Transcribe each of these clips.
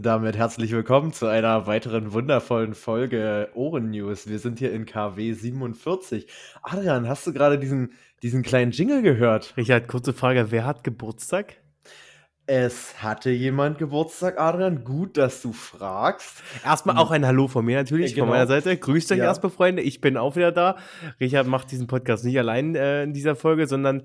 Und damit herzlich willkommen zu einer weiteren wundervollen Folge Ohren News. Wir sind hier in KW 47. Adrian, hast du gerade diesen, diesen kleinen Jingle gehört? Richard, kurze Frage: Wer hat Geburtstag? Es hatte jemand Geburtstag, Adrian. Gut, dass du fragst. Erstmal auch ein Hallo von mir natürlich, Genau. von meiner Seite. Grüßt euch Ja. erstmal, Freunde. Ich bin auch wieder da. Richard macht diesen Podcast nicht allein äh, in dieser Folge, sondern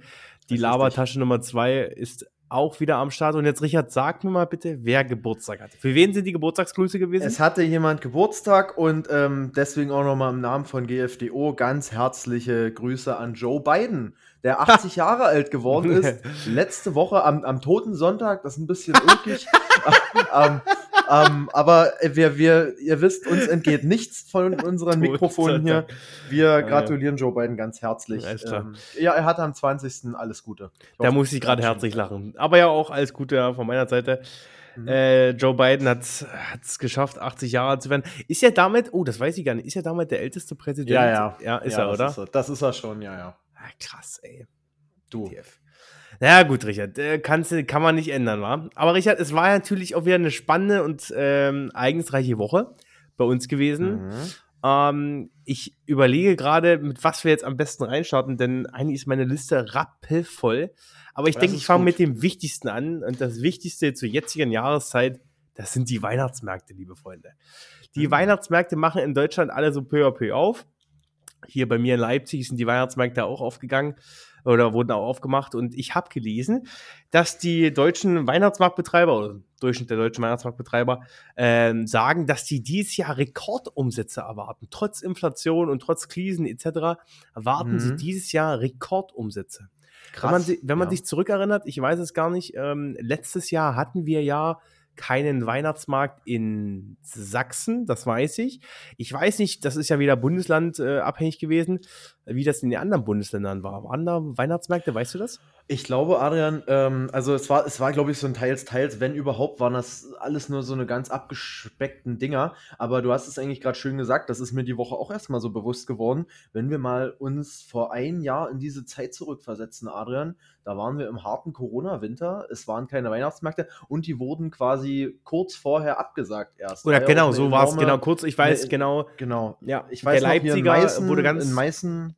die Labertasche Nummer zwei ist auch wieder am Start. Und jetzt, Richard, sag mir mal bitte, wer Geburtstag hat. Für wen sind die Geburtstagsgrüße gewesen? Es hatte jemand Geburtstag und ähm, deswegen auch nochmal im Namen von GFDO ganz herzliche Grüße an Joe Biden, der 80 Jahre alt geworden ist. Letzte Woche am, am Toten Sonntag, das ist ein bisschen ulkig. ähm, ähm, aber wir, wir, ihr wisst, uns entgeht nichts von unseren Mikrofonen hier. Wir ja. gratulieren Joe Biden ganz herzlich. Ähm, ja, er hatte am 20. alles Gute. Ich Da hoffe, muss ich gerade herzlich lachen. Aber ja, auch alles Gute ja, von meiner Seite. Mhm. Äh, Joe Biden hat es geschafft, 80 Jahre alt zu werden. Ist er damit, oh, das weiß ich gar nicht, ist er damit der älteste Präsident? Ja, ja. Ja, ist Ja, er, das oder? Ist er. Das ist er schon, ja, ja. Ah, krass, ey. Du. TF. Ja, gut, Richard, äh, kannst, kann man nicht ändern, wa? Aber Richard, es war natürlich auch wieder eine spannende und ähm, ereignisreiche Woche bei uns gewesen. Mhm. Ähm, ich überlege gerade, mit was wir jetzt am besten reinstarten, denn eigentlich ist meine Liste rappelvoll. Aber ich denke, ich fange mit dem Wichtigsten an. Und das Wichtigste zur jetzigen Jahreszeit, das sind die Weihnachtsmärkte, liebe Freunde. Die Mhm. Weihnachtsmärkte machen in Deutschland alle so peu à peu auf. Hier bei mir in Leipzig sind die Weihnachtsmärkte auch aufgegangen oder wurden auch aufgemacht. Und ich habe gelesen, dass die deutschen Weihnachtsmarktbetreiber oder Durchschnitt der deutschen Weihnachtsmarktbetreiber ähm, sagen, dass die dieses Jahr Rekordumsätze erwarten. Trotz Inflation und trotz Krisen etc. erwarten Mhm. sie dieses Jahr Rekordumsätze. Krass. Wenn man, wenn man ja. sich zurückerinnert, ich weiß es gar nicht, ähm, letztes Jahr hatten wir ja keinen Weihnachtsmarkt in Sachsen, das weiß ich. Ich weiß nicht, das ist ja wieder Bundesland äh, abhängig gewesen, wie das in den anderen Bundesländern war. Waren da Weihnachtsmärkte, weißt du das? Ich glaube, Adrian, ähm, also es war, es war, glaube ich, so ein teils, teils, wenn überhaupt, waren das alles nur so eine ganz abgespeckten Dinger. Aber du hast es eigentlich gerade schön gesagt, das ist mir die Woche auch erstmal so bewusst geworden, wenn wir mal uns vor ein Jahr in diese Zeit zurückversetzen, Adrian, da waren wir im harten Corona-Winter, es waren keine Weihnachtsmärkte und die wurden quasi kurz vorher abgesagt erst. Oder ja genau, so war es genau kurz. Ich weiß eine- genau. Genau. Ja, Ich weiß der noch, hier in Leipziger Meißen, wurde ganz in Meißen,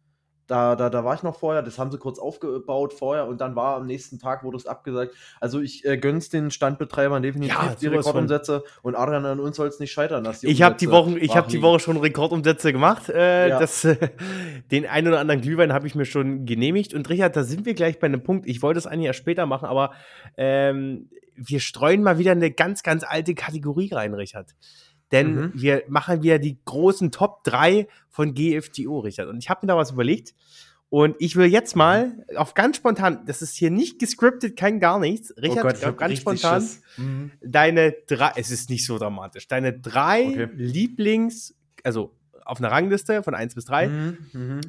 da, da, da war ich noch vorher, das haben sie kurz aufgebaut vorher und dann war am nächsten Tag wurde es abgesagt. Also ich äh, gönn's den Standbetreibern definitiv Ja, die sowas von. Rekordumsätze und Adrian an uns soll es nicht scheitern. Dass die Ich habe die Umsätze Woche, ich brach die. Woche schon Rekordumsätze gemacht. Äh, Ja. das, den einen oder anderen Glühwein habe ich mir schon genehmigt. Und Richard, da sind wir gleich bei einem Punkt. Ich wollte es eigentlich erst später machen, aber ähm, wir streuen mal wieder eine ganz, ganz alte Kategorie rein, Richard. Denn Mhm. wir machen wieder die großen Top 3 von GFTO, Richard. Und ich habe mir da was überlegt. Und ich will jetzt mal auf ganz spontan, das ist hier nicht gescriptet, kein gar nichts. Richard, Oh Gott, auf ganz spontan. Mhm. deine drei, es ist nicht so dramatisch, deine drei Okay. Lieblings, also auf einer Rangliste von 1 bis 3, Mhm. Mhm.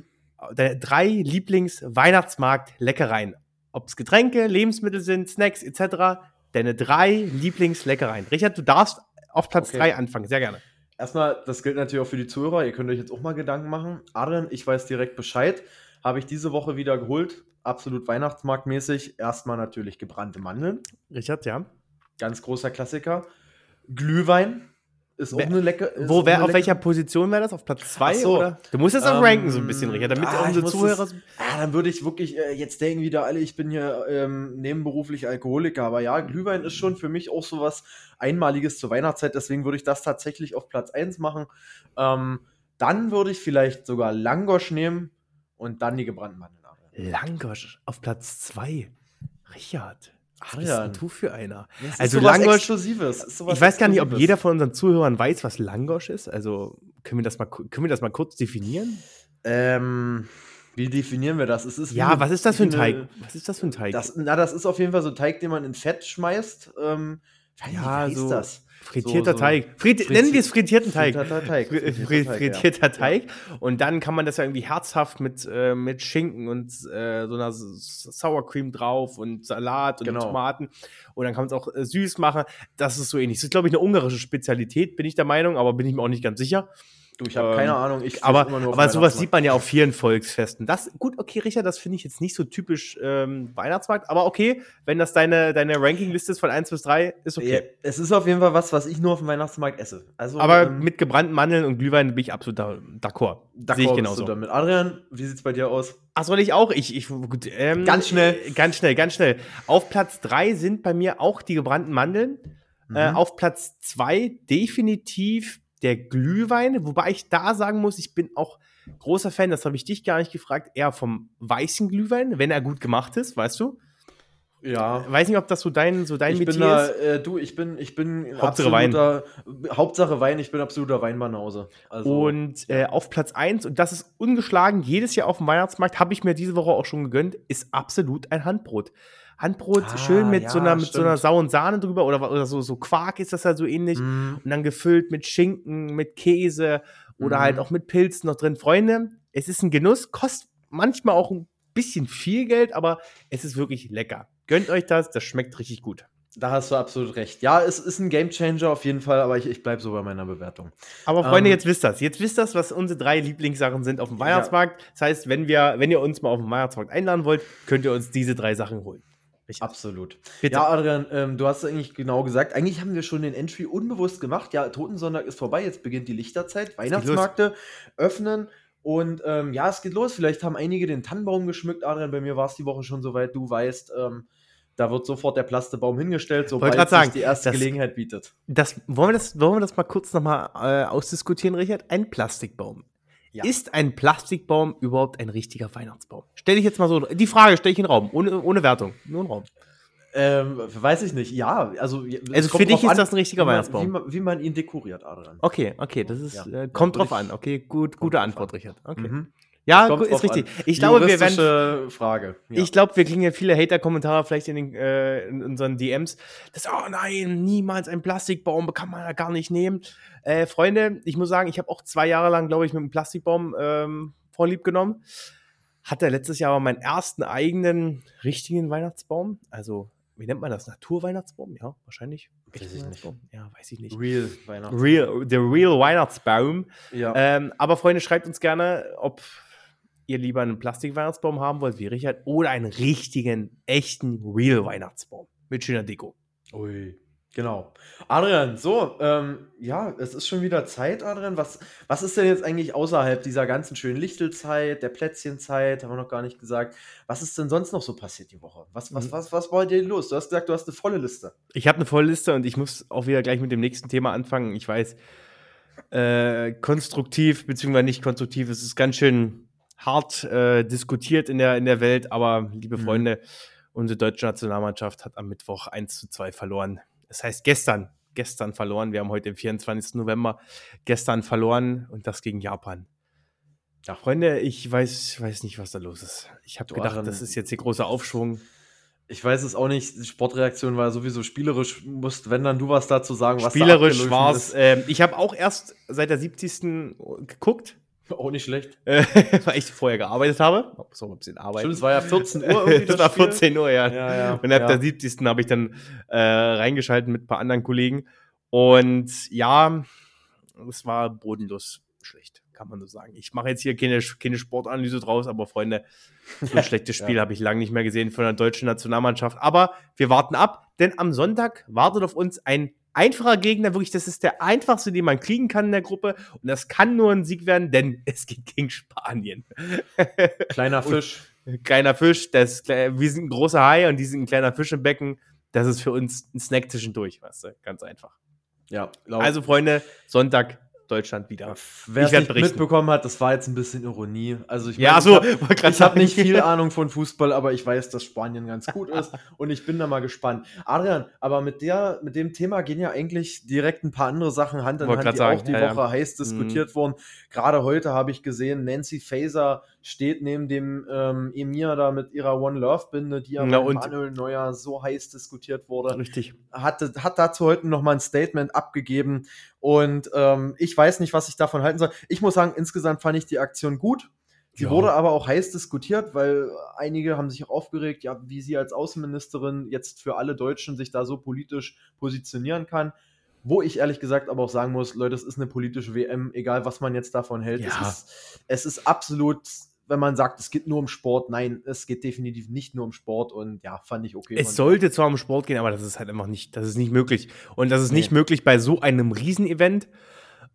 deine drei Lieblings-Weihnachtsmarkt-Leckereien. Ob es Getränke, Lebensmittel sind, Snacks etc. Deine drei Lieblings-Leckereien. Richard, du darfst auf Platz Okay. 3 anfangen, sehr gerne. Erstmal, das gilt natürlich auch für die Zuhörer. Ihr könnt euch jetzt auch mal Gedanken machen. Adrian, ich weiß direkt Bescheid. Habe ich diese Woche wieder geholt. Absolut Weihnachtsmarktmäßig. Erstmal natürlich gebrannte Mandeln. Richard, ja. Ganz großer Klassiker. Glühwein ist auch eine lecker. Wo wär, eine auf welcher Position wäre das? Auf Platz 2? Ach so. oder? Du musst jetzt auch Ähm, ranken so ein bisschen, Richard, damit ah, unsere Zuhörer. das- Ah, dann würde ich wirklich, äh, jetzt denken wieder alle, ich bin hier ähm, nebenberuflich Alkoholiker. Aber ja, Glühwein ist schon für mich auch so was Einmaliges zur Weihnachtszeit. Deswegen würde ich das tatsächlich auf Platz 1 machen. Ähm, dann würde ich vielleicht sogar Langosch nehmen und dann die gebrannten Mandeln. Langosch auf Platz 2. Richard. Was bist Adrian. denn du für einer? Das ist Also Langosch- Exklusives. ist Ich weiß gar nicht, ob jeder von unseren Zuhörern weiß, was Langosch ist. Also können wir das mal, können wir das mal kurz definieren? Ähm, wie definieren wir das? Es ist Ja, eine- was ist das für ein wie eine- Teig? Was ist das für ein Teig? Das, na, das ist auf jeden Fall so ein Teig, den man in Fett schmeißt. Ähm, Ja, wie heißt so das? Frittierter so- Teig. Fritt, Fritzi- nennen wir es frittierten Teig. Frittierter Teig. Fri- Frittierter fri- Teig, ja. Und dann kann man das ja irgendwie herzhaft mit, äh, mit Schinken und äh, so einer Sour Cream drauf und Salat und Genau. Tomaten. Und dann kann man es auch äh, süß machen. Das ist so ähnlich. Das ist, glaube ich, eine ungarische Spezialität, bin ich der Meinung, aber bin ich mir auch nicht ganz sicher. Du, ich habe keine Ahnung. Ich aber aber sowas sieht man ja auf vielen Volksfesten. Das, gut, okay, Richard, das finde ich jetzt nicht so typisch ähm, Weihnachtsmarkt, aber okay, wenn das deine, deine Rankingliste ist von 1 bis 3, ist okay. Ja, es ist auf jeden Fall was, was ich nur auf dem Weihnachtsmarkt esse. Also, Aber ähm, mit gebrannten Mandeln und Glühwein bin ich absolut da- d'accord. d'accord Sehe ich genauso. damit. Adrian, wie sieht's bei dir aus? Ach, soll ich auch? Ich, ich, gut, ähm, Ganz schnell. äh, Ganz schnell, ganz schnell. Auf Platz 3 sind bei mir auch die gebrannten Mandeln. Äh, Mhm. auf Platz 2 definitiv der Glühwein, wobei ich da sagen muss, ich bin auch großer Fan, das habe ich dich gar nicht gefragt, eher vom weißen Glühwein, wenn er gut gemacht ist, weißt du? Ja. Weiß nicht, ob das so dein, so dein ich Metier bin da, ist. äh, du, ich bin, ich bin Hauptsache Wein. Hauptsache Wein, ich bin absoluter Weinbanause. Also, Und äh, auf Platz 1, und das ist ungeschlagen, jedes Jahr auf dem Weihnachtsmarkt, habe ich mir diese Woche auch schon gegönnt, ist absolut ein Handbrot. Handbrot Ah, schön mit, ja, so einer, mit so einer sauren Sahne drüber oder, oder so, so Quark ist das ja so ähnlich. Mm, Und dann gefüllt mit Schinken, mit Käse oder Mhm. halt auch mit Pilzen noch drin. Freunde, es ist ein Genuss, kostet manchmal auch ein bisschen viel Geld, aber es ist wirklich lecker. Gönnt euch das, das schmeckt richtig gut. da hast du absolut recht. Ja, es ist ein Gamechanger auf jeden Fall, aber ich, ich bleibe so bei meiner Bewertung. Aber Freunde, Ähm, jetzt wisst das. Jetzt wisst das, was unsere drei Lieblingssachen sind auf dem Weihnachtsmarkt. Das heißt, wenn wir, wenn ihr uns mal auf dem Weihnachtsmarkt einladen wollt, könnt ihr uns diese drei Sachen holen. Richtig. Absolut. Bitte. Ja, Adrian, ähm, du hast es eigentlich genau gesagt. Eigentlich haben wir schon den Entry unbewusst gemacht. Ja, Totensonntag ist vorbei, jetzt beginnt die Lichterzeit. Weihnachtsmärkte öffnen. Und ähm, ja, es geht los. Vielleicht haben einige den Tannenbaum geschmückt. Adrian, bei mir war es die Woche schon soweit. Du weißt, ähm, da wird sofort der Plastebaum hingestellt, sobald sich sagen, die erste das- Gelegenheit bietet. Das, wollen, wir das, wollen wir das mal kurz nochmal äh, ausdiskutieren, Richard? Ein Plastikbaum. Ja. Ist ein Plastikbaum überhaupt ein richtiger Weihnachtsbaum? Stell ich jetzt mal so, die Frage stelle ich in den Raum, ohne, ohne Wertung, nur in den Raum. Ähm, weiß ich nicht. Ja, also. Also für dich ist an, das ein richtiger wie man, Weihnachtsbaum. Wie man, wie man ihn dekoriert, Adrian. Okay, okay, das ist, Ja. äh, kommt Ja, drauf ich- an. Okay, gut, gute Antwort, an. Richard. Okay. Mhm. Ja, ist richtig. an. Ich glaube, wir werden, Frage. Ja. Ich glaube, wir kriegen ja viele Hater-Kommentare vielleicht in, den, äh, in unseren DMs. Das, oh nein, niemals ein Plastikbaum, kann man ja gar nicht nehmen. Äh, Freunde, ich muss sagen, ich habe auch zwei Jahre lang, glaube ich, mit einem Plastikbaum ähm, vorlieb genommen. Hatte letztes Jahr aber meinen ersten eigenen richtigen Weihnachtsbaum. Also, wie nennt man das? Naturweihnachtsbaum? Ja, wahrscheinlich. Weiß ich nicht. Weihnachtsbaum? Ja, weiß ich nicht. Real Weihnachten. Real, der Real Weihnachtsbaum. Ja. Ähm, aber Freunde, schreibt uns gerne, ob ihr lieber einen Plastikweihnachtsbaum haben wollt, wie Richard, oder einen richtigen, echten Real Weihnachtsbaum mit schöner Deko. Ui. Genau. Adrian, so, ähm, ja, es ist schon wieder Zeit, Adrian. Was, was ist denn jetzt eigentlich außerhalb dieser ganzen schönen Lichtelzeit, der Plätzchenzeit, haben wir noch gar nicht gesagt. Was ist denn sonst noch so passiert die Woche? Was, was, Mhm. was, was war dir los? Du hast gesagt, du hast eine volle Liste. Ich habe eine volle Liste und ich muss auch wieder gleich mit dem nächsten Thema anfangen. Ich weiß, äh, konstruktiv bzw. nicht konstruktiv, es ist ganz schön hart äh, diskutiert in der, in der Welt, aber liebe Mhm. Freunde, unsere deutsche Nationalmannschaft hat am Mittwoch 1 zu 2 verloren. Das heißt gestern, gestern verloren. Wir haben heute den 24. November, gestern verloren und das gegen Japan. Ja. Freunde, ich weiß, weiß nicht, was da los ist. Ich habe gedacht, Aaron, das ist jetzt der große Aufschwung. Ich weiß es auch nicht. Die Sportreaktion war sowieso spielerisch. Musst, wenn dann du was dazu sagen, was Spielerisch war es. Ähm, ich habe auch erst seit der 70. geguckt, Auch nicht schlecht. weil ich vorher gearbeitet habe. So ein bisschen Arbeit. Stimmt, es war ja 14 Uhr irgendwie das war Spiel. 14 Uhr, ja. Ja, ja. Und ab ja. der 70. habe ich dann äh, reingeschaltet mit ein paar anderen Kollegen. Und ja, es war bodenlos schlecht, kann man so sagen. Ich mache jetzt hier keine, keine Sportanalyse draus, aber Freunde, so ein schlechtes Spiel Ja. habe ich lange nicht mehr gesehen von der deutschen Nationalmannschaft. Aber wir warten ab, denn am Sonntag wartet auf uns ein einfacher Gegner. Wirklich, das ist der einfachste, den man kriegen kann in der Gruppe. Und das kann nur ein Sieg werden, denn es geht gegen Spanien. Kleiner Fisch. kleiner Fisch, das, wir sind ein großer Hai und die sind ein kleiner Fisch im Becken. Das ist für uns ein Snack zwischendurch, weißt du, ganz einfach. Ja, glaub- Also, Freunde, Sonntag Deutschland wieder. Wer es nicht berichten. mitbekommen hat, das war jetzt ein bisschen Ironie. Also ich Ja, mein, so, ich habe hab nicht viel Ahnung von Fußball, aber ich weiß, dass Spanien ganz gut ist und ich bin da mal gespannt. Adrian, aber mit der, mit dem Thema gehen ja eigentlich direkt ein paar andere Sachen Hand in Hand, die sagen, auch die ja, ja. Woche heiß diskutiert wurden. Gerade heute habe ich gesehen, Nancy Faeser steht neben dem ähm, Emir da mit ihrer One Love Binde, die ja Na bei? Manuel Neuer so heiß diskutiert wurde Richtig. hatte, hat dazu heute noch mal ein Statement abgegeben und ähm, ich weiß nicht, was ich davon halten soll. Ich muss sagen, insgesamt fand ich die Aktion gut. Sie Ja. wurde aber auch heiß diskutiert, weil einige haben sich auch aufgeregt, ja, wie sie als Außenministerin jetzt für alle Deutschen sich da so politisch positionieren kann. Wo ich ehrlich gesagt aber auch sagen muss, Leute, es ist eine politische WM, egal was man jetzt davon hält. Ja. Es, ist, es ist absolut, wenn man sagt, es geht nur um Sport. Nein, es geht definitiv nicht nur um Sport und ja, fand ich okay. Es sollte zwar um Sport gehen, aber das ist halt einfach nicht, das ist nicht möglich. Und das ist nicht Nee. möglich bei so einem Riesenevent.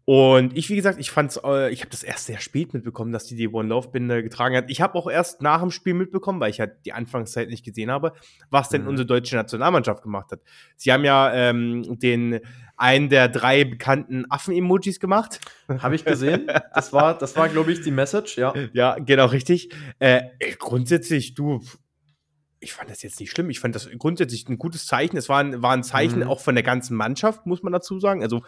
Und ich, wie gesagt, ich fand's, äh, ich habe das erst sehr spät mitbekommen, dass die die One Love Binde getragen hat. Ich habe auch erst nach dem Spiel mitbekommen, weil ich halt die Anfangszeit nicht gesehen habe, was denn Mhm. unsere deutsche Nationalmannschaft gemacht hat. Sie haben ja ähm, den einen der drei bekannten Affen-Emojis gemacht. Habe ich gesehen. Das war, das war glaube ich, die Message, ja. Ja, genau, richtig. Äh, grundsätzlich, du, ich fand das jetzt nicht schlimm. Ich fand das grundsätzlich ein gutes Zeichen. Es war ein, war ein Zeichen Mhm. auch von der ganzen Mannschaft, muss man dazu sagen. Also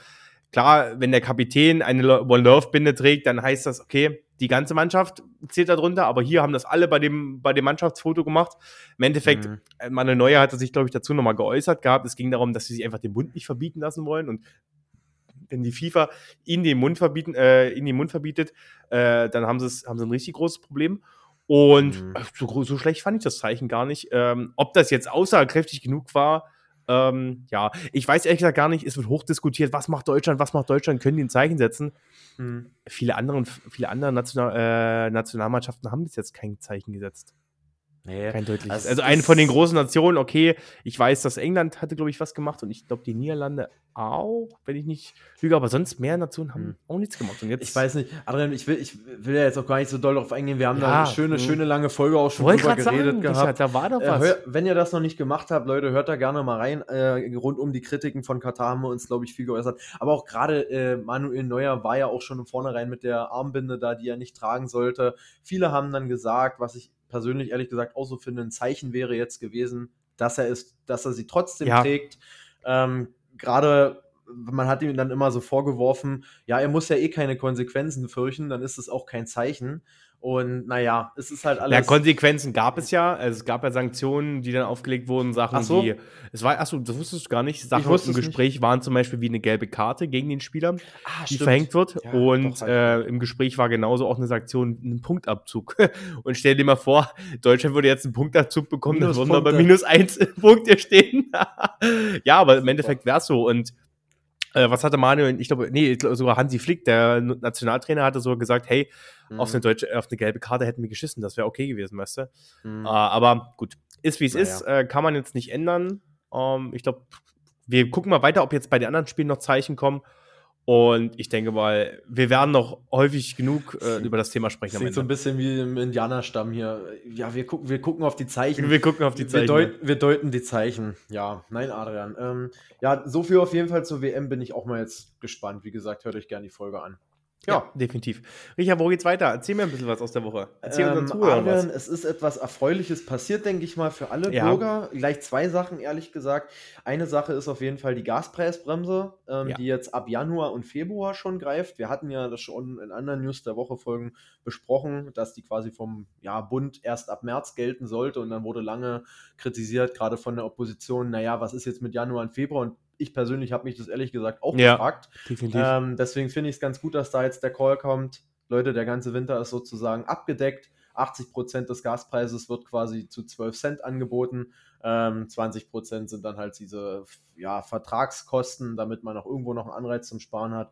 klar, wenn der Kapitän eine Lo- One Love Binde trägt, dann heißt das, okay, die ganze Mannschaft zählt darunter, aber hier haben das alle bei dem, bei dem Mannschaftsfoto gemacht. Im Endeffekt, Mhm. äh, Manuel Neuer hatte sich, glaube ich, dazu nochmal geäußert gehabt. Es ging darum, dass sie sich einfach den Mund nicht verbieten lassen wollen und wenn die FIFA ihnen den Mund verbieten, äh, ihnen den Mund verbietet, äh, dann haben haben sie ein richtig großes Problem. Und Mhm. äh, so, so schlecht fand ich das Zeichen gar nicht. Ähm, ob das jetzt aussagekräftig genug war, ähm, ja, ich weiß ehrlich gesagt gar nicht. Es wird hochdiskutiert, was macht Deutschland, was macht Deutschland, können die ein Zeichen setzen? Mhm. Viele, anderen, viele andere National, äh, Nationalmannschaften haben bis jetzt kein Zeichen gesetzt. Nee. Kein deutliches. Also eine von den großen Nationen, okay, ich weiß, dass England hatte, glaube ich, was gemacht und ich glaube, die Niederlande auch, wenn ich nicht lüge, aber sonst mehr Nationen haben Hm. auch nichts gemacht. Und jetzt, Ich weiß nicht, Adrian, ich will, ich will ja jetzt auch gar nicht so doll darauf eingehen. Wir haben da Ja, eine schöne, mhm. schöne lange Folge auch schon wollte drüber geredet sagen, gehabt. Richard, da war doch Äh, was. hör, wenn ihr das noch nicht gemacht habt, Leute, hört da gerne mal rein. Äh, rund um die Kritiken von Katar haben wir uns, glaube ich, viel geäußert. Aber auch gerade äh, Manuel Neuer war ja auch schon im Vornherein mit der Armbinde da, die er nicht tragen sollte. Viele haben dann gesagt, was ich persönlich ehrlich gesagt auch so finde, ein Zeichen wäre jetzt gewesen, dass er ist, dass er sie trotzdem Ja. trägt. Ähm, gerade man hat ihm dann immer so vorgeworfen, ja, er muss ja eh keine Konsequenzen fürchten, dann ist es auch kein Zeichen. Und naja, es ist halt ja, alles. Konsequenzen gab es ja. Es gab ja Sanktionen, die dann aufgelegt wurden, Sachen, Ach so. die. Es war, achso, das wusstest du gar nicht. Sachen im es Gespräch waren zum Beispiel wie eine gelbe Karte gegen den Spieler, ah, die stimmt. verhängt wird. Ja, und doch, ich äh, im Gespräch war genauso auch eine Sanktion, ein Punktabzug. und stell dir mal vor, Deutschland würde jetzt einen Punktabzug bekommen, dann würden wir bei minus eins Punkte stehen. ja, aber im Endeffekt wäre es so. Und äh, was hatte Manuel, ich glaube, nee, sogar Hansi Flick, der Nationaltrainer, hatte so gesagt, hey, Mhm. auf, eine deutsche, auf eine gelbe Karte hätten wir geschissen, das wäre okay gewesen, weißt du? Mhm. Äh, aber gut, ist wie es Naja. ist, äh, kann man jetzt nicht ändern. Ähm, ich glaube, wir gucken mal weiter, ob jetzt bei den anderen Spielen noch Zeichen kommen. Und ich denke mal, wir werden noch häufig genug äh, über das Thema sprechen. Klingt so ein bisschen wie im Indianerstamm hier. Ja, wir gucken, wir gucken auf die Zeichen. Wir gucken auf die Wir, Zeichen. deut, wir deuten die Zeichen. Ja, nein, Adrian. Ähm, ja, so viel auf jeden Fall zur WM bin ich auch mal jetzt gespannt. Wie gesagt, hört euch gerne die Folge an. Ja, definitiv. Richard, wo geht's weiter? Erzähl mir ein bisschen was aus der Woche. Erzähl Ähm, unseren Zuhörern Adrian, was. es ist etwas Erfreuliches passiert, denke ich mal, für alle Ja. Bürger. Gleich zwei Sachen, ehrlich gesagt. Eine Sache ist auf jeden Fall die Gaspreisbremse, ähm, Ja. die jetzt ab Januar und Februar schon greift. Wir hatten ja das schon in anderen News der Woche Folgen besprochen, dass die quasi vom ja, Bund erst ab März gelten sollte und dann wurde lange kritisiert, gerade von der Opposition, naja, was ist jetzt mit Januar und Februar? Und ich persönlich habe mich das ehrlich gesagt auch Ja. gefragt. Ähm, deswegen finde ich es ganz gut, dass da jetzt der Call kommt. Leute, der ganze Winter ist sozusagen abgedeckt. 80% des Gaspreises wird quasi zu 12 Cent angeboten. Ähm, 20% sind dann halt diese ja, Vertragskosten, damit man auch irgendwo noch einen Anreiz zum Sparen hat.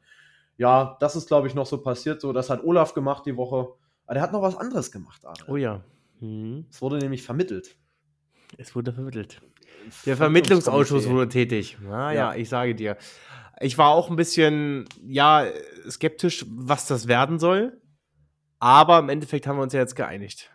Ja, das ist, glaube ich, noch so passiert. So, das hat Olaf gemacht die Woche. Aber der hat noch was anderes gemacht, Adrian. oh ja. Mhm. Es wurde nämlich vermittelt. Es wurde vermittelt. Der Vermittlungsausschuss wurde tätig. Naja, Ja. ich sage dir. Ich war auch ein bisschen, ja, skeptisch, was das werden soll. Aber im Endeffekt haben wir uns ja jetzt geeinigt.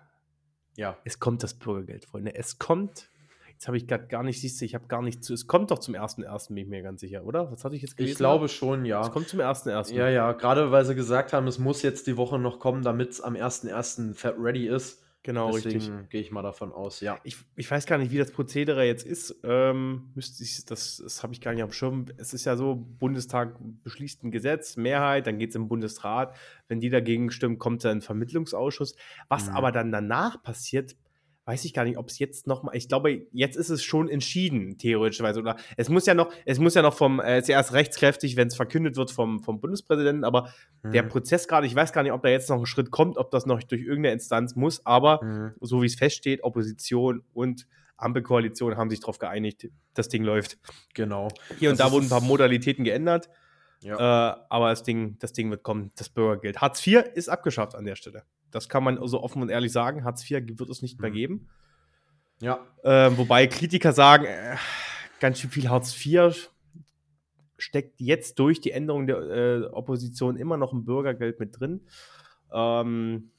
Ja. Es kommt das Bürgergeld, Freunde. Es kommt. Jetzt habe ich gerade gar nicht, siehst du, ich habe gar nicht zu. Es kommt doch zum 1.1., bin ich mir ganz sicher, oder? Was hatte ich jetzt gelesen? Ich glaube schon, ja. Es kommt zum 1.1. Ja, ja, gerade weil sie gesagt haben, es muss jetzt die Woche noch kommen, damit es am 1.1. fe- ready ist. Genau, richtig. Deswegen gehe ich mal davon aus, ja. Ich, ich weiß gar nicht, wie das Prozedere jetzt ist. Ähm, müsste ich, das das habe ich gar nicht am Schirm. Es ist ja so, Bundestag beschließt ein Gesetz, Mehrheit, dann geht es im Bundesrat. Wenn die dagegen stimmen, kommt dann ein Vermittlungsausschuss. Was Mhm. aber dann danach passiert, weiß ich gar nicht, ob es jetzt noch mal, ich glaube, jetzt ist es schon entschieden, theoretischerweise. Oder es muss ja noch, es muss ja noch vom, äh, es ist ja erst rechtskräftig, wenn es verkündet wird vom, vom Bundespräsidenten, aber der Mhm. Prozess gerade, ich weiß gar nicht, ob da jetzt noch ein Schritt kommt, ob das noch durch irgendeine Instanz muss, aber Mhm. so wie es feststeht, Opposition und Ampelkoalition haben sich darauf geeinigt, das Ding läuft. Genau. Hier und Das da wurden ein paar Modalitäten geändert, Ja. äh, aber das Ding, das Ding wird kommen, das Bürgergeld. Hartz IV ist abgeschafft an der Stelle. Das kann man so offen und ehrlich sagen. Hartz IV wird es nicht mehr Mhm. geben. ja. Ähm, wobei Kritiker sagen, äh, ganz schön viel Hartz IV steckt jetzt durch die Änderung der äh, Opposition immer noch ein Bürgergeld mit drin. Ähm,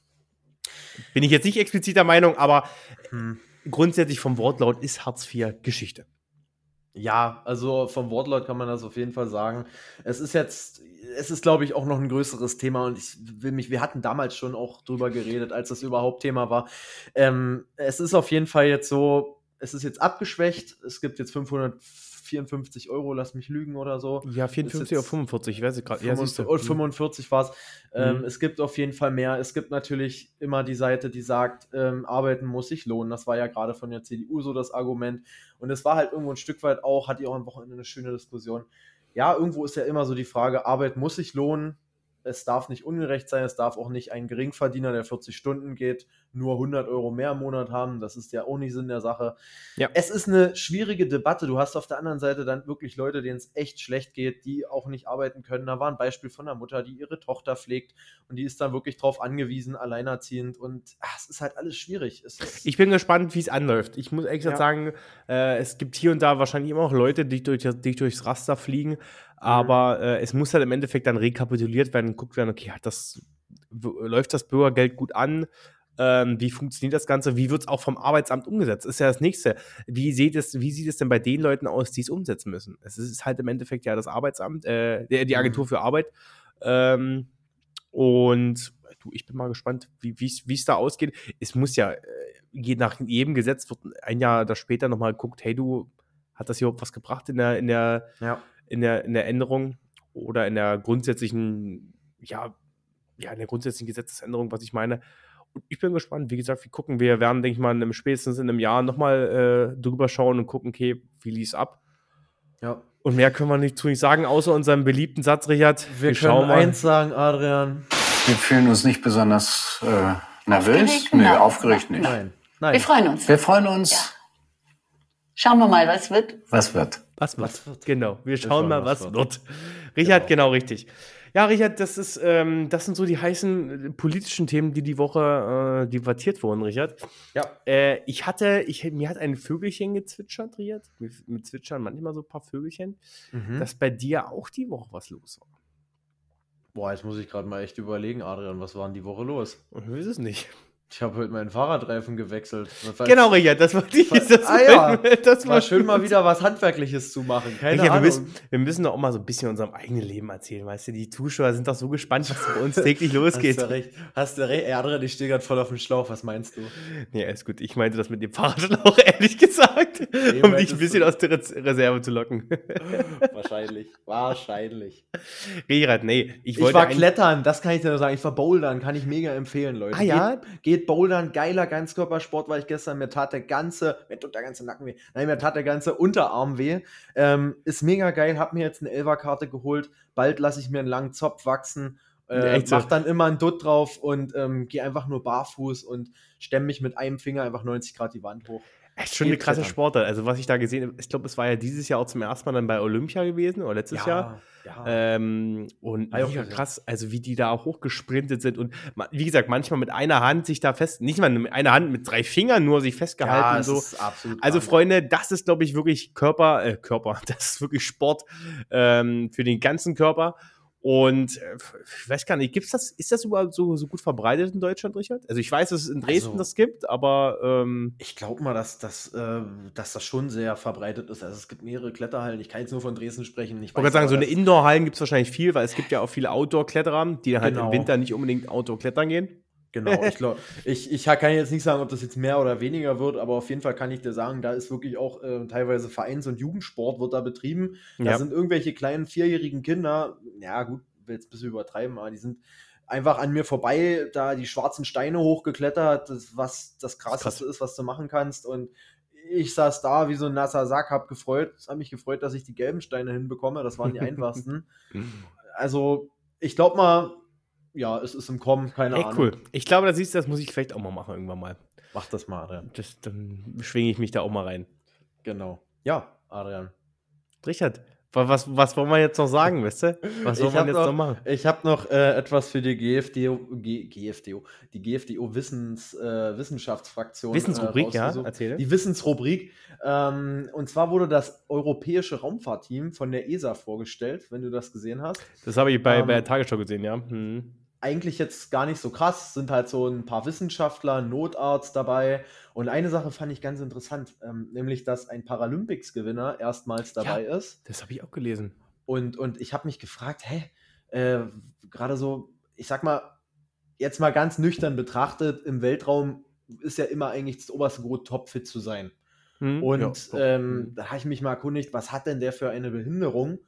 bin ich jetzt nicht expliziter Meinung, aber Hm. grundsätzlich vom Wortlaut ist Hartz IV Geschichte. Ja, also vom Wortlaut kann man das auf jeden Fall sagen. Es ist jetzt, es ist, glaube ich, auch noch ein größeres Thema und ich will mich, wir hatten damals schon auch drüber geredet, als das überhaupt Thema war. Ähm, es ist auf jeden Fall jetzt so, es ist jetzt abgeschwächt. Es gibt jetzt 554 Euro, lass mich lügen oder so. Ja, 54 oder jetzt- 45, ich weiß es gerade. Ja, siehst du. 45, 45 war es. Ähm, Mhm. Es gibt auf jeden Fall mehr. Es gibt natürlich immer die Seite, die sagt, ähm, arbeiten muss sich lohnen. Das war ja gerade von der CDU so das Argument. Und es war halt irgendwo ein Stück weit auch, hatte ich auch am Wochenende eine schöne Diskussion. Ja, irgendwo ist ja immer so die Frage, Arbeit muss sich lohnen. Es darf nicht ungerecht sein, es darf auch nicht ein Geringverdiener, der 40 Stunden geht, nur 100 Euro mehr im Monat haben. Das ist ja auch nicht Sinn der Sache. Ja. Es ist eine schwierige Debatte. Du hast auf der anderen Seite dann wirklich Leute, denen es echt schlecht geht, die auch nicht arbeiten können. Da war ein Beispiel von einer Mutter, die ihre Tochter pflegt und die ist dann wirklich drauf angewiesen, alleinerziehend. Und ach, es ist halt alles schwierig. Ich bin gespannt, wie es anläuft. Ich muss ehrlich gesagt Ja. sagen, äh, es gibt hier und da wahrscheinlich immer noch Leute, die, durch, die durchs Raster fliegen, aber äh, es muss halt im Endeffekt dann rekapituliert werden und guckt werden, okay, hat das, läuft das Bürgergeld gut an? Ähm, wie funktioniert das Ganze? Wie wird es auch vom Arbeitsamt umgesetzt? Ist ja das Nächste. Wie sieht es, wie sieht es denn bei den Leuten aus, die es umsetzen müssen? Es ist halt im Endeffekt ja das Arbeitsamt, äh, die, Agentur Mhm. für Arbeit. Ähm, und du, ich bin mal gespannt, wie es da ausgeht. Es muss ja, äh, je nach jedem Gesetz wird ein Jahr da später nochmal geguckt, hey du, hat das hier überhaupt was gebracht in der, in der, ja. In der, in der Änderung oder in der grundsätzlichen, ja, ja, in der grundsätzlichen Gesetzesänderung, was ich meine. Und ich bin gespannt, wie gesagt, wir gucken, wir werden, denke ich mal, in spätestens in einem Jahr nochmal äh, drüber schauen und gucken, okay, wie lief ab. ja. Und mehr können wir nicht zu nicht sagen, außer unserem beliebten Satz, Richard. Wir, können eins sagen, Adrian. Wir fühlen uns nicht besonders äh, nervös. Aufgeregt? Nö, Nein. aufgeregt nicht. Nein. Nein. Wir freuen uns. Wir freuen uns. Ja. Schauen wir mal, was wird. Was wird? Was wird? Was wird? Genau, wir schauen schauen, mal, was, was wird. Richard, Genau. genau. richtig. Ja, Richard, das ist, ähm, das sind so die heißen äh, politischen Themen, die die Woche äh, debattiert wurden, Richard. Ja. Äh, ich hatte, ich, mir hat ein Vögelchen gezwitschert, Richard. Mir, mir zwitschern manchmal so ein paar Vögelchen, Mhm. dass bei dir auch die Woche was los war. Boah, jetzt muss ich gerade mal echt überlegen, Adrian, was war denn die Woche los? Ich weiß es nicht. Ich habe heute meinen Fahrradreifen gewechselt. War- Genau, Richard, das war die. Was- Das, Ah, ja. das war schön mal wieder was Handwerkliches zu machen. Keine Richard, wir, Ahnung. müssen, wir müssen doch auch mal so ein bisschen unserem eigenen Leben erzählen, weißt du? Die Zuschauer sind doch so gespannt, was bei uns täglich losgeht. Hast du recht. Hast du recht. Ey, Adrian, ich stehe gerade voll auf dem Schlauch. Was meinst du? Nee, alles gut. Ich meinte das mit dem Fahrradschlauch, ehrlich gesagt, um dich ein bisschen aus der Res- Reserve zu locken. Wahrscheinlich. Wahrscheinlich. Richard, nee, ich Ich, war klettern, das kann ich dir nur sagen. Ich war bouldern, kann ich mega empfehlen, Leute. Ah, ja? Geht, geht bouldern, geiler Ganzkörpersport war ich gestern. Mir tat der ganze, mir tut der ganze Nacken weh. Nein, mir tat der ganze Unterarm weh. Ähm, ist mega geil, hab mir jetzt eine Elferkarte geholt. Bald lasse ich mir einen langen Zopf wachsen. Äh, mach dann immer einen Dutt drauf und ähm, gehe einfach nur barfuß und stemme mich mit einem Finger einfach 90 Grad die Wand hoch. Echt schon eine krasse. Sportart. Also, was ich da gesehen habe, ich glaube, es war ja dieses Jahr auch zum ersten Mal dann bei Olympia gewesen oder letztes Jahr. ja. Ähm, und mega gesehen. krass, also wie die da auch hochgesprintet sind und wie gesagt, manchmal mit einer Hand sich da fest, nicht mal mit einer Hand, mit drei Fingern nur sich festgehalten ja, so. absolut Also. Freunde, das ist, glaube ich, wirklich Körper, äh, Körper, das ist wirklich Sport ähm, für den ganzen Körper. Und äh, ich weiß gar nicht, gibt's das, ist das überhaupt so, so gut verbreitet in Deutschland, Richard? Also ich weiß, dass es in Dresden Also- das gibt, aber ähm, Ich glaube mal, dass, dass, äh, dass das schon sehr verbreitet ist. Also es gibt mehrere Kletterhallen. Ich kann jetzt nur von Dresden sprechen. Ich wollte sagen, so eine Indoor-Hallen gibt es wahrscheinlich viel, weil es gibt ja auch viele Outdoor-Kletterer, die halt Genau. im Winter nicht unbedingt Outdoor-klettern gehen. Genau, ich, glaub, ich, ich kann jetzt nicht sagen, ob das jetzt mehr oder weniger wird, aber auf jeden Fall kann ich dir sagen, da ist wirklich auch äh, teilweise Vereins- und Jugendsport wird da betrieben. Da Ja. sind irgendwelche kleinen vierjährigen Kinder, ja gut, will jetzt ein bisschen übertreiben, aber die sind einfach an mir vorbei, da die schwarzen Steine hochgeklettert, das, was das krasseste ist, was du machen kannst. Und ich saß da wie so ein nasser Sack, hab gefreut, es hat mich gefreut, dass ich die gelben Steine hinbekomme. Das waren die einfachsten. also, ich glaube mal, ja, es ist im Kommen, keine Hey, Ahnung. cool. Ich glaube, da siehst du, das muss ich vielleicht auch mal machen irgendwann mal. Mach das mal, Adrian. Das, dann schwinge ich mich da auch mal rein. Genau. Ja, Adrian. Richard, wa- was, was wollen wir jetzt noch sagen, weißt du? Was soll Ich man jetzt noch- noch machen? Ich habe noch äh, etwas für die GFDO, G, GFDO, die GFDO Wissens, äh, Wissenschaftsfraktion. Wissensrubrik, äh, ja, erzähle. Die Wissensrubrik. Ähm, und zwar wurde das europäische Raumfahrtteam von der ESA vorgestellt, wenn du das gesehen hast. Das habe ich bei, Ähm, bei der Tagesschau gesehen, ja. Hm. Eigentlich jetzt gar nicht so krass, sind halt so ein paar Wissenschaftler, Notarzt dabei. Und eine Sache fand ich ganz interessant, ähm, nämlich, dass ein Paralympics-Gewinner erstmals dabei ist. Das habe ich auch gelesen. Und, und ich habe mich gefragt, hä, äh, gerade so, ich sag mal, jetzt mal ganz nüchtern betrachtet, im Weltraum ist ja immer eigentlich das oberste Gut, topfit zu sein. Hm? Und Ja, ähm, da habe ich mich mal erkundigt, was hat denn der für eine Behinderung?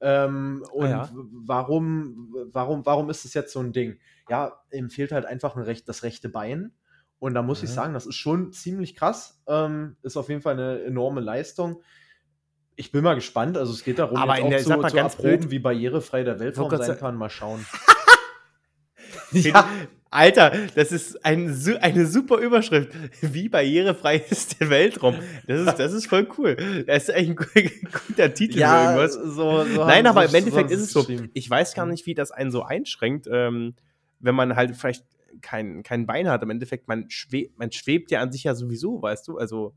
Ähm, und ja. w- warum, warum, warum ist es jetzt so ein Ding? Ja, ihm fehlt halt einfach ein recht, das rechte Bein. Und da muss ich Ja. sagen, das ist schon ziemlich krass. Ähm, ist auf jeden Fall eine enorme Leistung. Ich bin mal gespannt. Also es geht darum, Aber in jetzt der- auch zu, mal zu ganz erproben, blöd. wie barrierefrei der Weltraum sein kann. Mal schauen. Ja. Alter, das ist ein, eine super Überschrift. Wie barrierefrei ist der Weltraum? Das ist, das ist voll cool. Das ist eigentlich ein gu- guter Titel für irgendwas. so, so Nein, aber im Endeffekt ist es so. Ich weiß gar nicht, wie das einen so einschränkt, ähm, wenn man halt vielleicht kein, kein Bein hat. Im Endeffekt, man, schwe man schwebt ja an sich ja sowieso, weißt du? Also,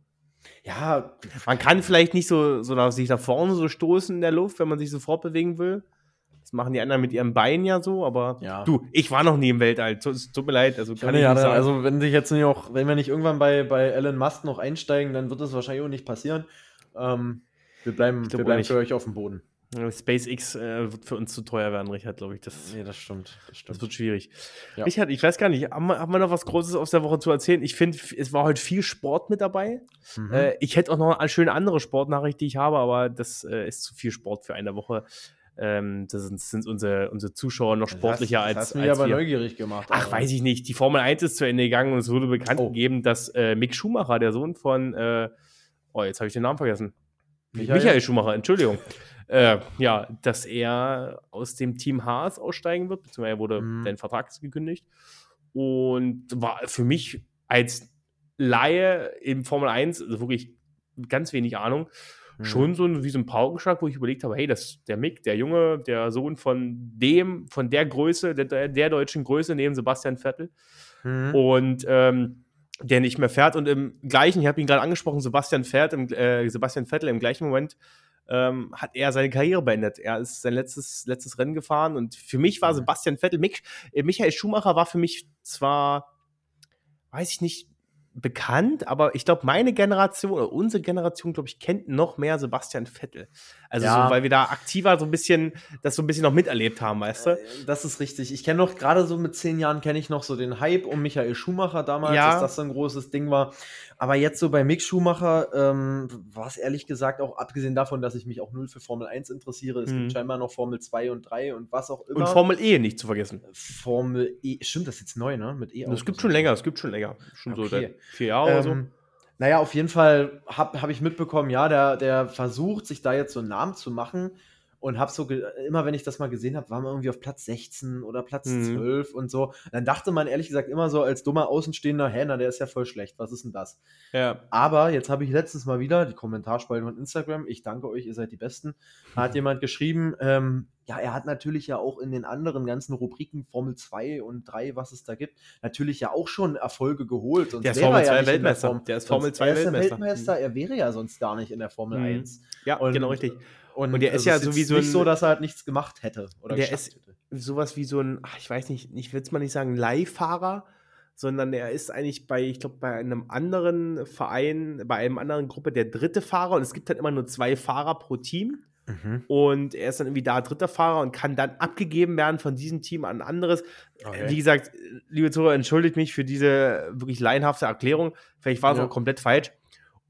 Ja, man kann vielleicht nicht so, so nach, sich nach vorne so stoßen in der Luft, wenn man sich so fortbewegen will. Machen die anderen mit ihrem Bein ja so, aber Ja. du, ich war noch nie im Weltall. Tut mir leid. Also kann ich ja, sagen. also wenn sich jetzt nicht auch, wenn wir nicht irgendwann bei, bei Elon Musk noch einsteigen, dann wird das wahrscheinlich auch nicht passieren. Ähm, wir bleiben, wir bleiben für euch auf dem Boden. SpaceX äh, wird für uns zu teuer werden, Richard, glaube ich. Das, Nee, das stimmt. Das das wird schwierig. Ja. Richard, ich weiß gar nicht, haben wir, haben wir noch was Großes aus der Woche zu erzählen? Ich finde, es war heute viel Sport mit dabei. Mhm. Äh, ich hätte auch noch eine schöne andere Sportnachricht, die ich habe, aber das äh, ist zu viel Sport für eine Woche. Ähm, das sind, sind unsere, unsere Zuschauer noch sportlicher das als, hast mich als aber wir. neugierig gemacht. Ach, weiß ich nicht. Die Formel 1 ist zu Ende gegangen und es wurde bekannt Oh. gegeben, dass äh, Mick Schumacher, der Sohn von, äh, oh, jetzt habe ich den Namen vergessen. Michael? Michael, Schumacher, Entschuldigung. äh, ja, dass er aus dem Team Haas aussteigen wird, beziehungsweise wurde Mhm. dein Vertrag ist gekündigt. Und war für mich als Laie im Formel 1, also wirklich ganz wenig Ahnung, Mhm. schon so ein, wie so ein Paukenschlag, wo ich überlegt habe, hey, das, der Mick, der Junge, der Sohn von dem, von der Größe, der, der deutschen Größe neben Sebastian Vettel Mhm. und ähm, der nicht mehr fährt und im gleichen, ich habe ihn gerade angesprochen, Sebastian fährt, im, äh, Sebastian Vettel im gleichen Moment ähm, hat er seine Karriere beendet. Er ist sein letztes, letztes Rennen gefahren und für mich war Mhm. Sebastian Vettel, Mick, äh, Michael Schumacher war für mich zwar, weiß ich nicht, bekannt, aber ich glaube, meine Generation oder unsere Generation, glaube ich, kennt noch mehr Sebastian Vettel. Also Ja. so, weil wir da aktiver so ein bisschen, das so ein bisschen noch miterlebt haben, weißt du? Äh, Das ist richtig. Ich kenne noch, gerade so mit zehn Jahren kenne ich noch so den Hype um Michael Schumacher damals, Ja. dass das so ein großes Ding war. Aber jetzt so bei Mick Schumacher ähm, war es ehrlich gesagt auch, abgesehen davon, dass ich mich auch null für Formel 1 interessiere, es Mhm. gibt scheinbar noch Formel 2 und 3 und was auch immer. Und Formel E nicht zu vergessen. Formel E, stimmt, das ist jetzt neu, ne? Mit E. Es gibt schon länger, es gibt schon länger. Schon so Okay. seit vier Jahre oder so. Ähm, naja, auf jeden Fall habe hab ich mitbekommen, ja, der, der versucht, sich da jetzt so einen Namen zu machen. Und habe so, immer wenn ich das mal gesehen habe, war man irgendwie auf Platz 16 oder Platz Mhm. 12 und so. Dann dachte man ehrlich gesagt immer so als dummer Außenstehender, hä, na, der ist ja voll schlecht, was ist denn das? Ja. Aber jetzt habe ich letztens mal wieder die Kommentarspalte von Instagram, ich danke euch, ihr seid die Besten, hat jemand geschrieben, ähm, ja, er hat natürlich ja auch in den anderen ganzen Rubriken Formel 2 und 3, was es da gibt, natürlich ja auch schon Erfolge geholt. Sonst Der ist Formel er 2 nicht in der Weltmeister. Form- Der ist Formel 2 er ist der Weltmeister. Weltmeister. Er wäre ja sonst gar nicht in der Formel Mhm. 1. Ja, Und- genau richtig. Und, Und der ist also ja es sowieso nicht ein- so, dass er halt nichts gemacht hätte. Oder Der ist- hätte. Sowas wie so ein, ach, ich weiß nicht, ich will es mal nicht sagen Leihfahrer, sondern er ist eigentlich bei, ich glaube, bei einem anderen Verein, bei einem anderen Gruppe der dritte Fahrer und es gibt halt immer nur zwei Fahrer pro Team. Mhm. Und er ist dann irgendwie da dritter Fahrer und kann dann abgegeben werden von diesem Team an ein anderes. Okay. Wie gesagt, liebe Zuhörer, entschuldigt mich für diese wirklich laienhafte Erklärung. Vielleicht war es Ja. auch komplett falsch.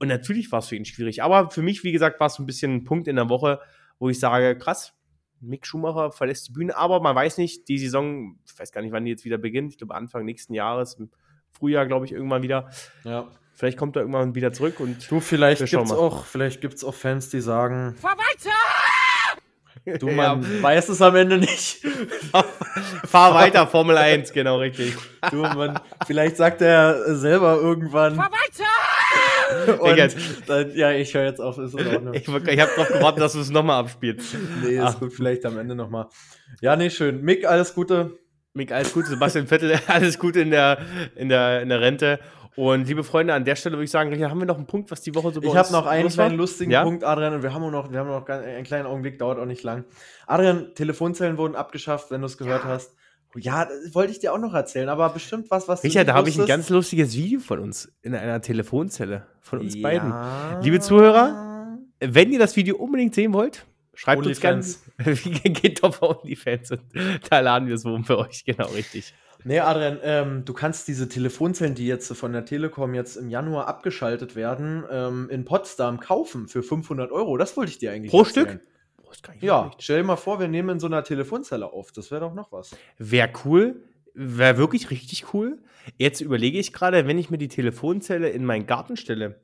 Und natürlich war es für ihn schwierig. Aber für mich, wie gesagt, war es so ein bisschen ein Punkt in der Woche, wo ich sage, krass, Mick Schumacher verlässt die Bühne. Aber man weiß nicht, die Saison, ich weiß gar nicht, wann die jetzt wieder beginnt. Ich glaube, Anfang nächsten Jahres, im Frühjahr, glaube ich, irgendwann wieder. Ja. Vielleicht kommt er irgendwann wieder zurück und Du, vielleicht gibt's mal. auch, vielleicht gibt's auch Fans, die sagen, Du, man weiß es am Ende nicht. Fahr weiter, Formel 1, genau richtig. Du, man, vielleicht sagt er selber irgendwann. Fahr weiter! Dann, ja, ich höre jetzt auf, ist in Ordnung. Ich, ich habe darauf gewartet, dass du es nochmal abspielst. Nee, ist Ach. gut, vielleicht am Ende nochmal. Ja, nee, schön. Mick, alles Gute. Mick, alles Gute. Sebastian Vettel, alles Gute in der, in der, in der Rente. Und liebe Freunde, an der Stelle würde ich sagen, haben wir noch einen Punkt, was die Woche so bei Ich habe noch einen kleinen lustigen Ja? Punkt, Adrian, und wir haben noch, wir haben noch einen kleinen Augenblick, dauert auch nicht lang. Adrian, Telefonzellen wurden abgeschafft, wenn du es gehört hast. Ja, das wollte ich dir auch noch erzählen, aber bestimmt was, was Richard, da habe ich ein ganz lustiges Video von uns in einer Telefonzelle von uns Ja. beiden. Liebe Zuhörer, Wenn ihr das Video unbedingt sehen wollt, schreibt uns ganz. Geht auf OnlyFans und da laden wir es oben für euch, genau richtig. Nee, Adrian, ähm, du kannst diese Telefonzellen, die jetzt von der Telekom jetzt im Januar abgeschaltet werden, ähm, in Potsdam kaufen für 500 Euro. Das wollte ich dir eigentlich Pro erzählen. Stück? Boah, das kann ich Ja, nicht. stell dir mal vor, wir nehmen in so einer Telefonzelle auf. Das wäre doch noch was. Wäre cool, wäre wirklich richtig cool. Jetzt überlege ich gerade, wenn ich mir die Telefonzelle in meinen Garten stelle,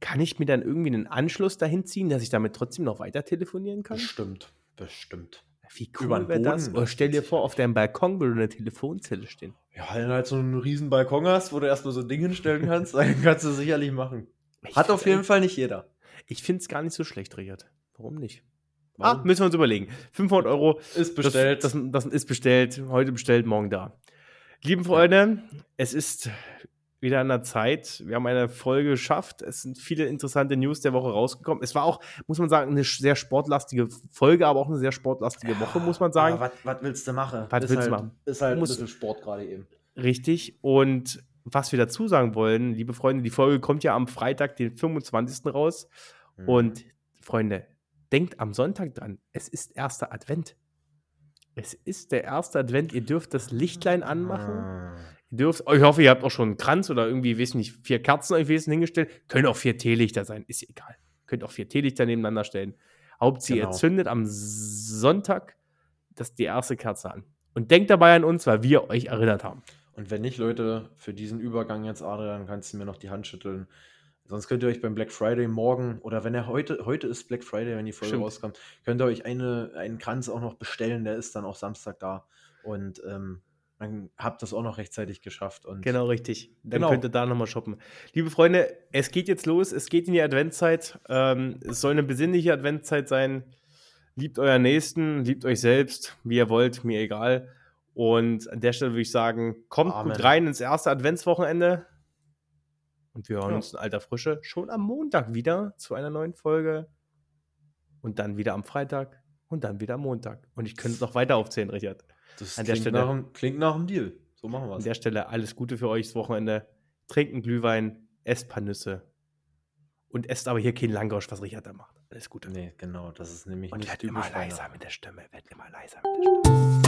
kann ich mir dann irgendwie einen Anschluss dahin ziehen, dass ich damit trotzdem noch weiter telefonieren kann? Bestimmt, bestimmt. Wie Über cool den wäre das? Oder stell dir vor, auf deinem Balkon würde eine Telefonzelle stehen. Ja, wenn du halt so einen riesen Balkon hast, wo du erstmal so ein Ding hinstellen kannst, dann kannst du sicherlich machen. Ich Hat auf jeden Fall nicht jeder. Ich finde es gar nicht so schlecht, Richard. Warum nicht? Warum? Ah, müssen wir uns überlegen. 500 Euro Ist bestellt. Das, das, das ist bestellt, heute bestellt, morgen da. Lieben Freunde, es ist wieder an der Zeit. Wir haben eine Folge geschafft. Es sind viele interessante News der Woche rausgekommen. Es war auch, muss man sagen, eine sehr sportlastige Folge, aber auch eine sehr sportlastige Woche, muss man sagen. Aber was willst du machen? Was willst du halt, machen? Ist halt Muss- ein bisschen Sport gerade eben. Richtig. Und was wir dazu sagen wollen, liebe Freunde, die Folge kommt ja am Freitag, den 25. raus. Mhm. Und Freunde, denkt am Sonntag dran. Es ist erster Advent. Es ist der erste Advent. Ihr dürft das Lichtlein anmachen. Ah. Ihr dürft, ich hoffe, ihr habt auch schon einen Kranz oder irgendwie, weiß nicht, vier Kerzen euch wesen hingestellt. Können auch vier Teelichter sein, ist egal. Könnt auch vier Teelichter nebeneinander stellen. Hauptsache, Genau. ihr zündet am Sonntag das die erste Kerze an. Und denkt dabei an uns, weil wir euch erinnert haben. Und wenn nicht, Leute, für diesen Übergang jetzt, Adrian, kannst du mir noch die Hand schütteln. Sonst könnt ihr euch beim Black Friday morgen oder wenn er heute, heute ist Black Friday, wenn die Folge Stimmt. rauskommt, könnt ihr euch eine, einen Kranz auch noch bestellen. Der ist dann auch Samstag da. Und ähm, dann habt das auch noch rechtzeitig geschafft. Und Genau, richtig. Dann Genau. könnt ihr da nochmal shoppen. Liebe Freunde, es geht jetzt los. Es geht in die Adventszeit. Ähm, es soll eine besinnliche Adventszeit sein. Liebt euren Nächsten, liebt euch selbst, wie ihr wollt, mir egal. Und an der Stelle würde ich sagen, kommt Amen. gut rein ins erste Adventswochenende. Und wir hören Ja. uns in alter Frische schon am Montag wieder zu einer neuen Folge. Und dann wieder am Freitag und dann wieder am Montag. Und ich könnte es noch weiter aufzählen, Richard. das an der klingt, Stelle- nach einem, klingt nach einem Deal. So machen wir An es. der Stelle alles Gute für euch das Wochenende. Trinkt einen Glühwein, esst paar Nüsse. Und esst aber hier kein Langosch, was Richard da macht. Alles Gute. Nee, genau. Das ist nämlich Und nicht werd immer leiser mit der Stimme. Werd immer leiser mit der Stimme.